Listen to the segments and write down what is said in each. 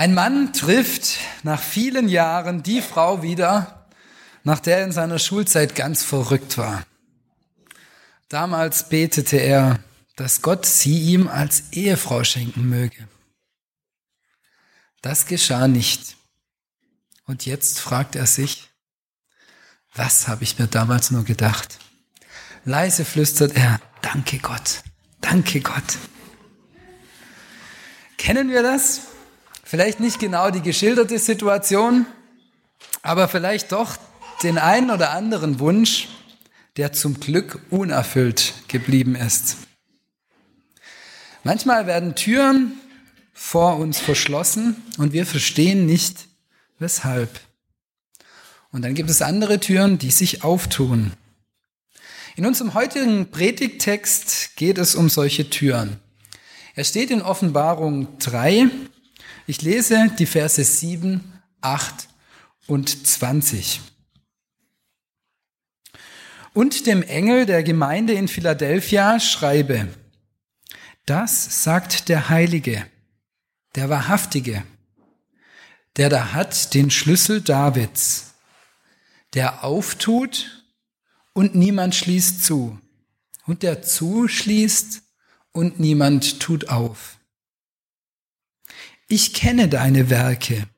Ein Mann trifft nach vielen Jahren die Frau wieder, nach der er in seiner Schulzeit ganz verrückt war. Damals betete er, dass Gott sie ihm als Ehefrau schenken möge. Das geschah nicht. Und jetzt fragt er sich, was habe ich mir damals nur gedacht? Leise flüstert er, danke Gott, danke Gott. Kennen wir das? Vielleicht nicht genau die geschilderte Situation, aber vielleicht doch den einen oder anderen Wunsch, der zum Glück unerfüllt geblieben ist. Manchmal werden Türen vor uns verschlossen und wir verstehen nicht, weshalb. Und dann gibt es andere Türen, die sich auftun. In unserem heutigen Predigttext geht es um solche Türen. Er steht in Offenbarung 3. Ich lese die Verse 7, 8 und 20. Und dem Engel der Gemeinde in Philadelphia schreibe, das sagt der Heilige, der Wahrhaftige, der da hat den Schlüssel Davids, der auftut und niemand schließt zu, und der zuschließt und niemand tut auf. Ich kenne deine Werke.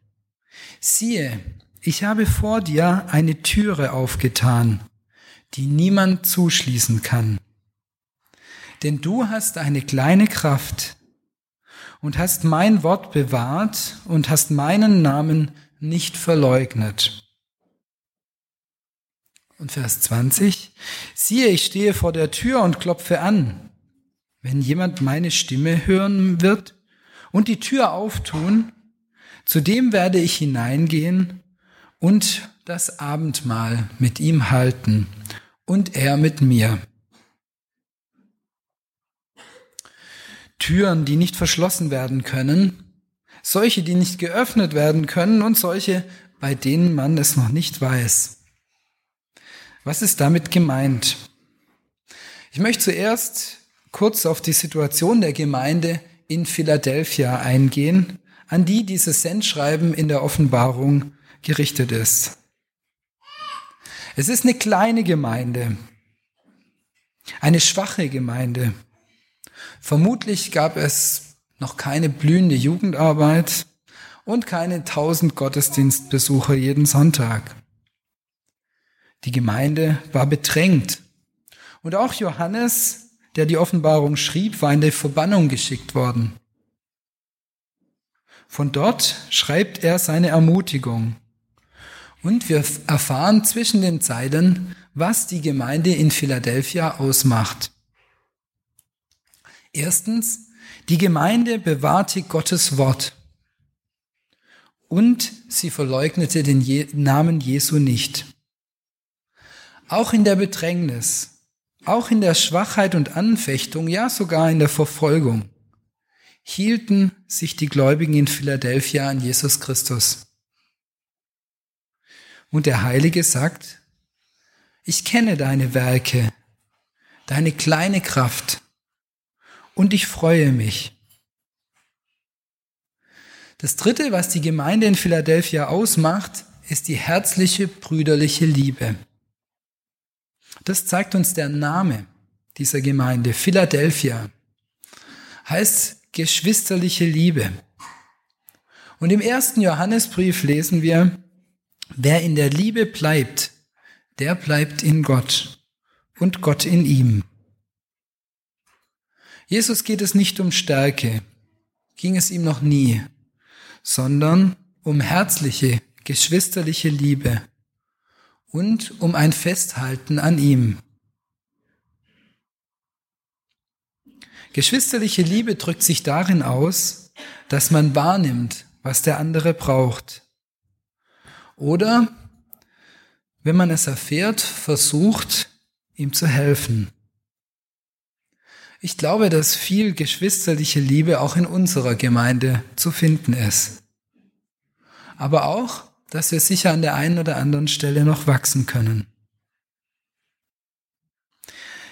Siehe, ich habe vor dir eine Türe aufgetan, die niemand zuschließen kann. Denn du hast eine kleine Kraft und hast mein Wort bewahrt und hast meinen Namen nicht verleugnet. Und Vers 20, siehe, ich stehe vor der Tür und klopfe an. Wenn jemand meine Stimme hören wird und die Tür auftun, zu dem werde ich hineingehen und das Abendmahl mit ihm halten und er mit mir. Türen, die nicht verschlossen werden können, solche, die nicht geöffnet werden können und solche, bei denen man es noch nicht weiß. Was ist damit gemeint? Ich möchte zuerst kurz auf die Situation der Gemeinde in Philadelphia eingehen, an die dieses Sendschreiben in der Offenbarung gerichtet ist. Es ist eine kleine Gemeinde, eine schwache Gemeinde. Vermutlich gab es noch keine blühende Jugendarbeit und keine tausend Gottesdienstbesucher jeden Sonntag. Die Gemeinde war bedrängt. Und auch Johannes der die Offenbarung schrieb, war in die Verbannung geschickt worden. Von dort schreibt er seine Ermutigung. Und wir erfahren zwischen den Zeilen, was die Gemeinde in Philadelphia ausmacht. Erstens, die Gemeinde bewahrte Gottes Wort und sie verleugnete den Namen Jesu nicht. Auch in der Bedrängnis auch in der Schwachheit und Anfechtung, ja sogar in der Verfolgung, hielten sich die Gläubigen in Philadelphia an Jesus Christus. Und der Heilige sagt, ich kenne deine Werke, deine kleine Kraft, und ich freue mich. Das Dritte, was die Gemeinde in Philadelphia ausmacht, ist die herzliche brüderliche Liebe. Das zeigt uns der Name dieser Gemeinde, Philadelphia. Heißt geschwisterliche Liebe. Und im ersten Johannesbrief lesen wir, wer in der Liebe bleibt, der bleibt in Gott und Gott in ihm. Jesus geht es nicht um Stärke, ging es ihm noch nie, sondern um herzliche, geschwisterliche Liebe und um ein Festhalten an ihm. Geschwisterliche Liebe drückt sich darin aus, dass man wahrnimmt, was der andere braucht. Oder, wenn man es erfährt, versucht, ihm zu helfen. Ich glaube, dass viel geschwisterliche Liebe auch in unserer Gemeinde zu finden ist. Aber auch, dass wir sicher an der einen oder anderen Stelle noch wachsen können.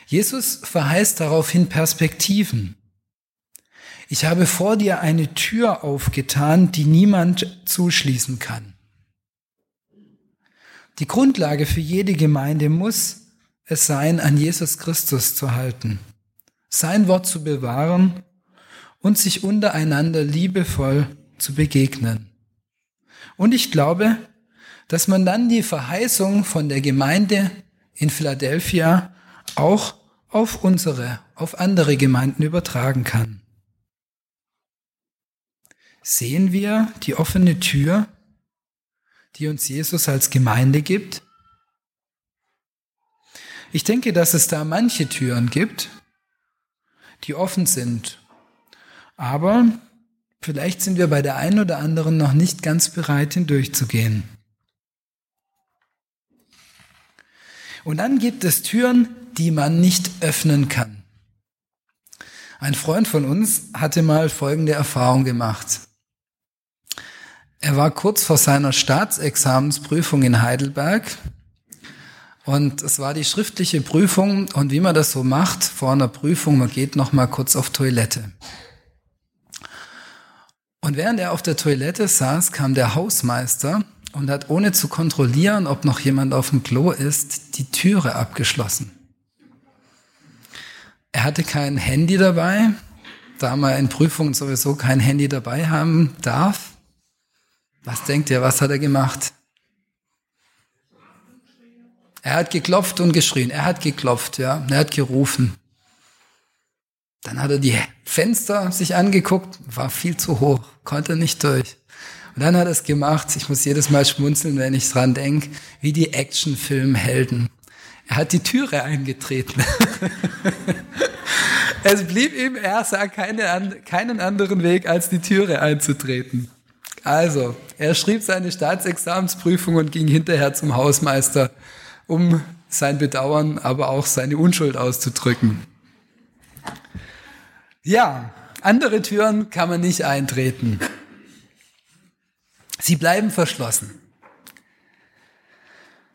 Jesus verheißt daraufhin Perspektiven. Ich habe vor dir eine Tür aufgetan, die niemand zuschließen kann. Die Grundlage für jede Gemeinde muss es sein, an Jesus Christus zu halten, sein Wort zu bewahren und sich untereinander liebevoll zu begegnen. Und ich glaube, dass man dann die Verheißung von der Gemeinde in Philadelphia auch auf unsere, auf andere Gemeinden übertragen kann. Sehen wir die offene Tür die uns Jesus als Gemeinde gibt? Ich denke, dass es da manche Türen gibt, die offen sind. Aber vielleicht sind wir bei der einen oder anderen noch nicht ganz bereit, hindurchzugehen. Und dann gibt es Türen, die man nicht öffnen kann. Ein Freund von uns hatte mal folgende Erfahrung gemacht. Er war kurz vor seiner Staatsexamensprüfung in Heidelberg und es war die schriftliche Prüfung und wie man das so macht vor einer Prüfung, man geht noch mal kurz auf Toilette. Und während er auf der Toilette saß, kam der Hausmeister und hat ohne zu kontrollieren, ob noch jemand auf dem Klo ist, die Türe abgeschlossen. Er hatte kein Handy dabei, da man in Prüfungen sowieso kein Handy dabei haben darf. Was denkt ihr, was hat er gemacht? Er hat geklopft und geschrien. Er hat geklopft, ja. Er hat gerufen. Dann hat er die Fenster sich angeguckt, war viel zu hoch, konnte nicht durch. Und dann hat er es gemacht. Ich muss jedes Mal schmunzeln, wenn ich dran denke, wie die Actionfilmhelden. Er hat die Türe eingetreten. es blieb ihm, er sah keine, keinen anderen Weg, als die Türe einzutreten. Also, er schrieb seine Staatsexamensprüfung und ging hinterher zum Hausmeister, um sein Bedauern, aber auch seine Unschuld auszudrücken. Ja, andere Türen kann man nicht eintreten. Sie bleiben verschlossen.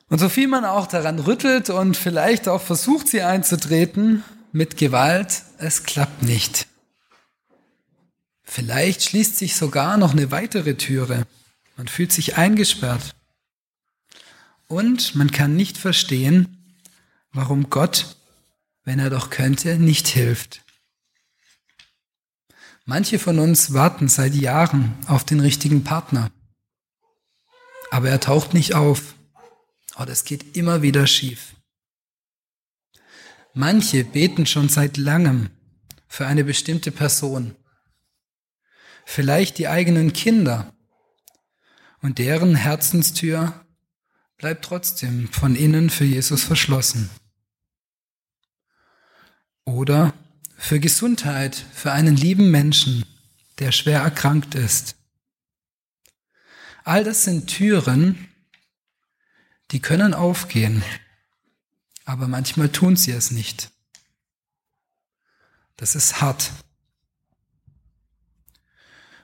Und so viel man auch daran rüttelt und vielleicht auch versucht, sie einzutreten, mit Gewalt, es klappt nicht. Vielleicht schließt sich sogar noch eine weitere Türe. Man fühlt sich eingesperrt. Und man kann nicht verstehen, warum Gott, wenn er doch könnte, nicht hilft. Manche von uns warten seit Jahren auf den richtigen Partner. Aber er taucht nicht auf. Oder es geht immer wieder schief. Manche beten schon seit langem für eine bestimmte Person vielleicht die eigenen Kinder. Und deren Herzenstür bleibt trotzdem von innen für Jesus verschlossen. Oder für Gesundheit, für einen lieben Menschen, der schwer erkrankt ist. All das sind Türen, die können aufgehen, aber manchmal tun sie es nicht. Das ist hart.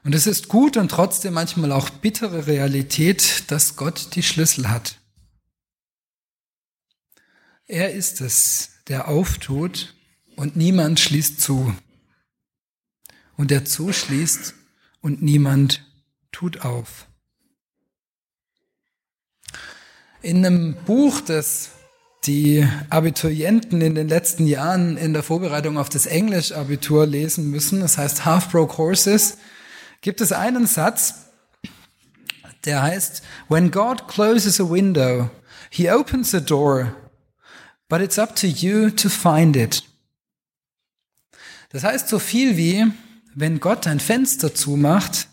Und es ist gut und trotzdem manchmal auch bittere Realität, dass Gott die Schlüssel hat. Er ist es, der auftut und niemand schließt zu. Und der zuschließt und niemand tut auf. In einem Buch, das die Abiturienten in den letzten Jahren in der Vorbereitung auf das Englisch-Abitur lesen müssen, das heißt Half Broke Horses, gibt es einen Satz, der heißt, When God closes a window, he opens a door, but it's up to you to find it. Das heißt so viel wie, wenn Gott ein Fenster zumacht,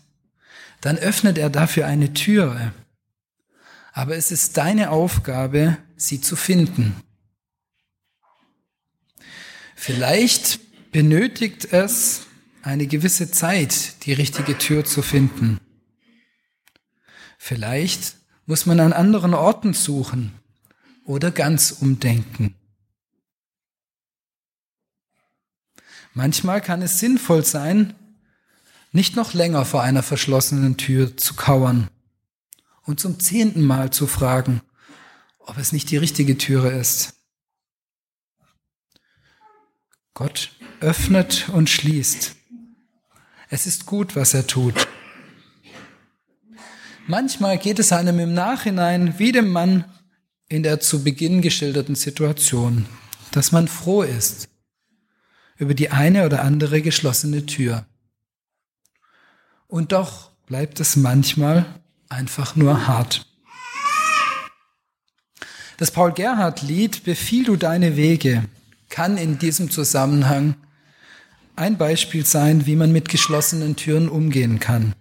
dann öffnet er dafür eine Türe. Aber es ist deine Aufgabe, sie zu finden. Vielleicht benötigt es eine gewisse Zeit, die richtige Tür zu finden. Vielleicht muss man an anderen Orten suchen oder ganz umdenken. Manchmal kann es sinnvoll sein, nicht noch länger vor einer verschlossenen Tür zu kauern und zum zehnten Mal zu fragen, ob es nicht die richtige Türe ist. Gott öffnet und schließt. Es ist gut, was er tut. Manchmal geht es einem im Nachhinein wie dem Mann in der zu Beginn geschilderten Situation, dass man froh ist über die eine oder andere geschlossene Tür. Und doch bleibt es manchmal einfach nur hart. Das Paul Gerhardt Lied Befiehl du deine Wege kann in diesem Zusammenhang ein Beispiel sein, wie man mit geschlossenen Türen umgehen kann.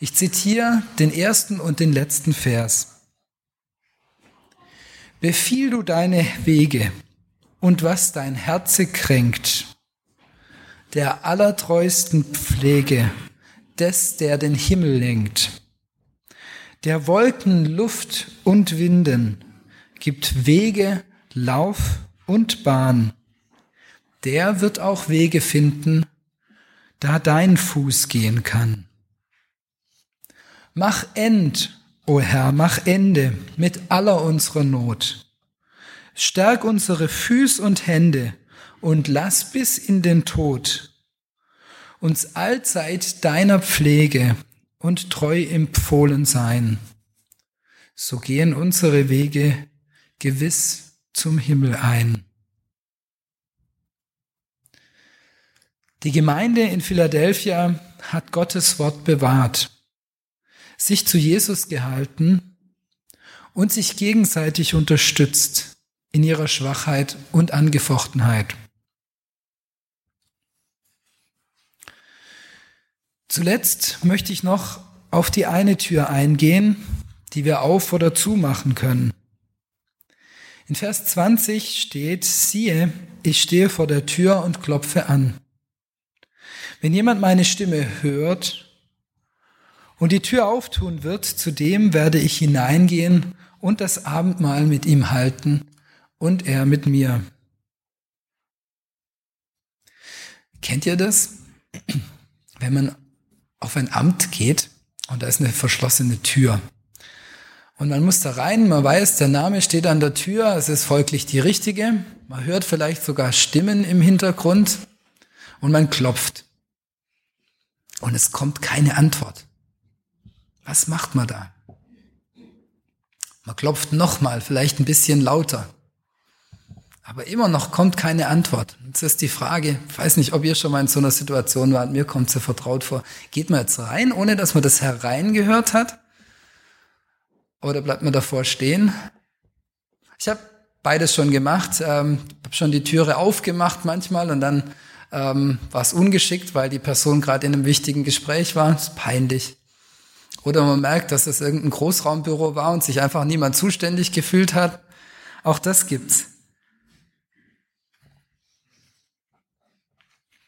Ich zitiere den ersten und den letzten Vers. Befiehl du deine Wege und was dein Herze kränkt, der allertreuesten Pflege des, der den Himmel lenkt, der Wolken, Luft und Winden gibt Wege, Lauf und Bahn. Der wird auch Wege finden, da dein Fuß gehen kann. Mach End, o Herr, mach Ende mit aller unserer Not. Stärk unsere Füß und Hände und lass bis in den Tod uns allzeit deiner Pflege und treu empfohlen sein. So gehen unsere Wege gewiss zum Himmel ein. Die Gemeinde in Philadelphia hat Gottes Wort bewahrt, sich zu Jesus gehalten und sich gegenseitig unterstützt in ihrer Schwachheit und Angefochtenheit. Zuletzt möchte ich noch auf die eine Tür eingehen, die wir auf oder zumachen können. In Vers 20 steht, siehe, ich stehe vor der Tür und klopfe an. Wenn jemand meine Stimme hört und die Tür auftun wird, zu dem werde ich hineingehen und das Abendmahl mit ihm halten und er mit mir. Kennt ihr das? Wenn man auf ein Amt geht und da ist eine verschlossene Tür und man muss da rein, man weiß, der Name steht an der Tür, es ist folglich die richtige. Man hört vielleicht sogar Stimmen im Hintergrund und man klopft. Und es kommt keine Antwort. Was macht man da? Man klopft nochmal, vielleicht ein bisschen lauter. Aber immer noch kommt keine Antwort. Jetzt ist die Frage, ich weiß nicht, ob ihr schon mal in so einer Situation wart, mir kommt sie vertraut vor. Geht man jetzt rein, ohne dass man das hereingehört hat? Oder bleibt man davor stehen? Ich habe beides schon gemacht. Ähm, habe schon die Türe aufgemacht manchmal und dann ähm, war es ungeschickt, weil die Person gerade in einem wichtigen Gespräch war. Das ist peinlich. Oder man merkt, dass es irgendein Großraumbüro war und sich einfach niemand zuständig gefühlt hat. Auch das gibt's.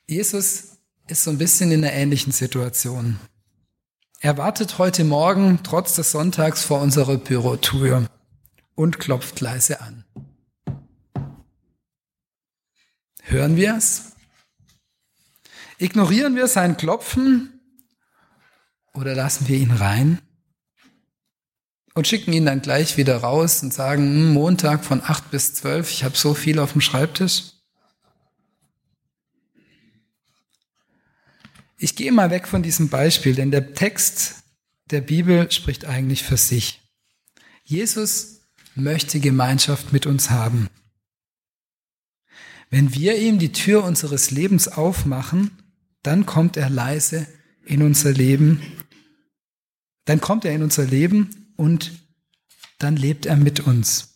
Jesus ist so ein bisschen in einer ähnlichen Situation. Er wartet heute Morgen trotz des Sonntags vor unserer Bürotür und klopft leise an. Hören wir es? Ignorieren wir sein Klopfen oder lassen wir ihn rein und schicken ihn dann gleich wieder raus und sagen, hm, Montag von acht bis zwölf, ich habe so viel auf dem Schreibtisch. Ich gehe mal weg von diesem Beispiel, denn der Text der Bibel spricht eigentlich für sich. Jesus möchte Gemeinschaft mit uns haben. Wenn wir ihm die Tür unseres Lebens aufmachen, dann kommt er leise in unser Leben, dann kommt er in unser Leben und dann lebt er mit uns.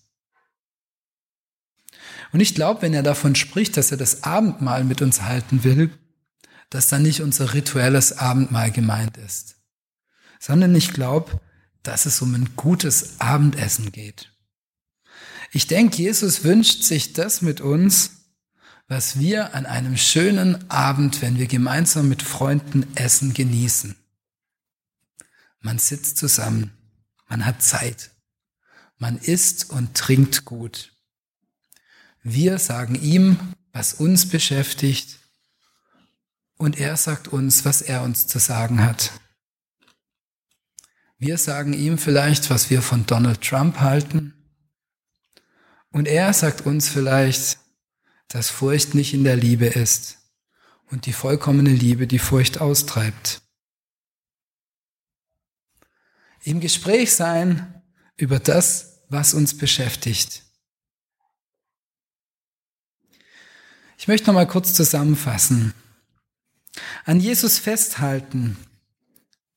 Und ich glaube, wenn er davon spricht, dass er das Abendmahl mit uns halten will, dass dann nicht unser rituelles Abendmahl gemeint ist, sondern ich glaube, dass es um ein gutes Abendessen geht. Ich denke, Jesus wünscht sich das mit uns, was wir an einem schönen Abend, wenn wir gemeinsam mit Freunden essen, genießen. Man sitzt zusammen, man hat Zeit, man isst und trinkt gut. Wir sagen ihm, was uns beschäftigt, und er sagt uns, was er uns zu sagen hat. Wir sagen ihm vielleicht, was wir von Donald Trump halten. Und er sagt uns vielleicht, dass Furcht nicht in der Liebe ist und die vollkommene Liebe die Furcht austreibt. Im Gespräch sein über das, was uns beschäftigt. Ich möchte noch mal kurz zusammenfassen. An Jesus festhalten,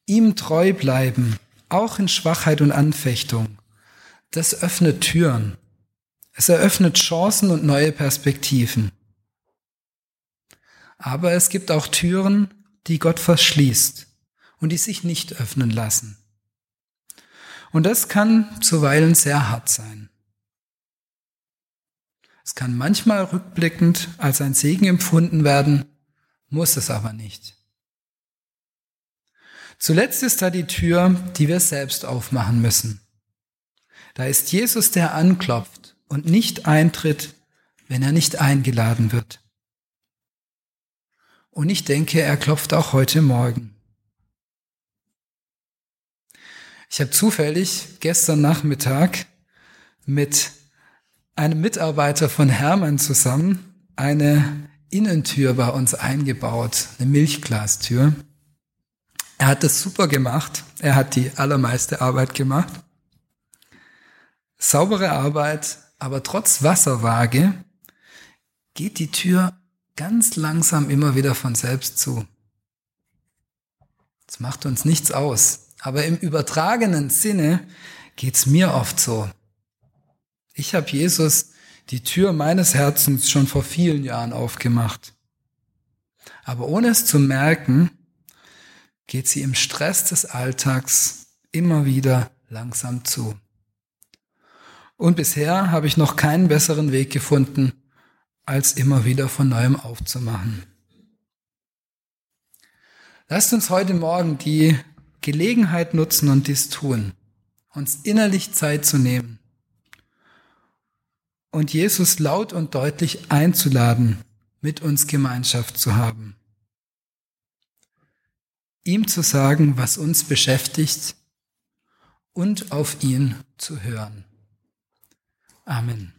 ihm treu bleiben, auch in Schwachheit und Anfechtung, das öffnet Türen. Es eröffnet Chancen und neue Perspektiven. Aber es gibt auch Türen, die Gott verschließt und die sich nicht öffnen lassen. Und das kann zuweilen sehr hart sein. Es kann manchmal rückblickend als ein Segen empfunden werden, muss es aber nicht. Zuletzt ist da die Tür, die wir selbst aufmachen müssen. Da ist Jesus, der anklopft und nicht eintritt, wenn er nicht eingeladen wird. Und ich denke, er klopft auch heute Morgen. Ich habe zufällig gestern Nachmittag mit einem Mitarbeiter von Hermann zusammen eine Innentür bei uns eingebaut, eine Milchglastür. Er hat das super gemacht. Er hat die allermeiste Arbeit gemacht. Saubere Arbeit, aber trotz Wasserwaage geht die Tür ganz langsam immer wieder von selbst zu. Das macht uns nichts aus. Aber im übertragenen Sinne geht's mir oft so. Ich habe Jesus die Tür meines Herzens schon vor vielen Jahren aufgemacht. Aber ohne es zu merken, geht sie im Stress des Alltags immer wieder langsam zu. Und bisher habe ich noch keinen besseren Weg gefunden, als immer wieder von neuem aufzumachen. Lasst uns heute Morgen die Gelegenheit nutzen und dies tun, uns innerlich Zeit zu nehmen und Jesus laut und deutlich einzuladen, mit uns Gemeinschaft zu haben. Ihm zu sagen, was uns beschäftigt und auf ihn zu hören. Amen.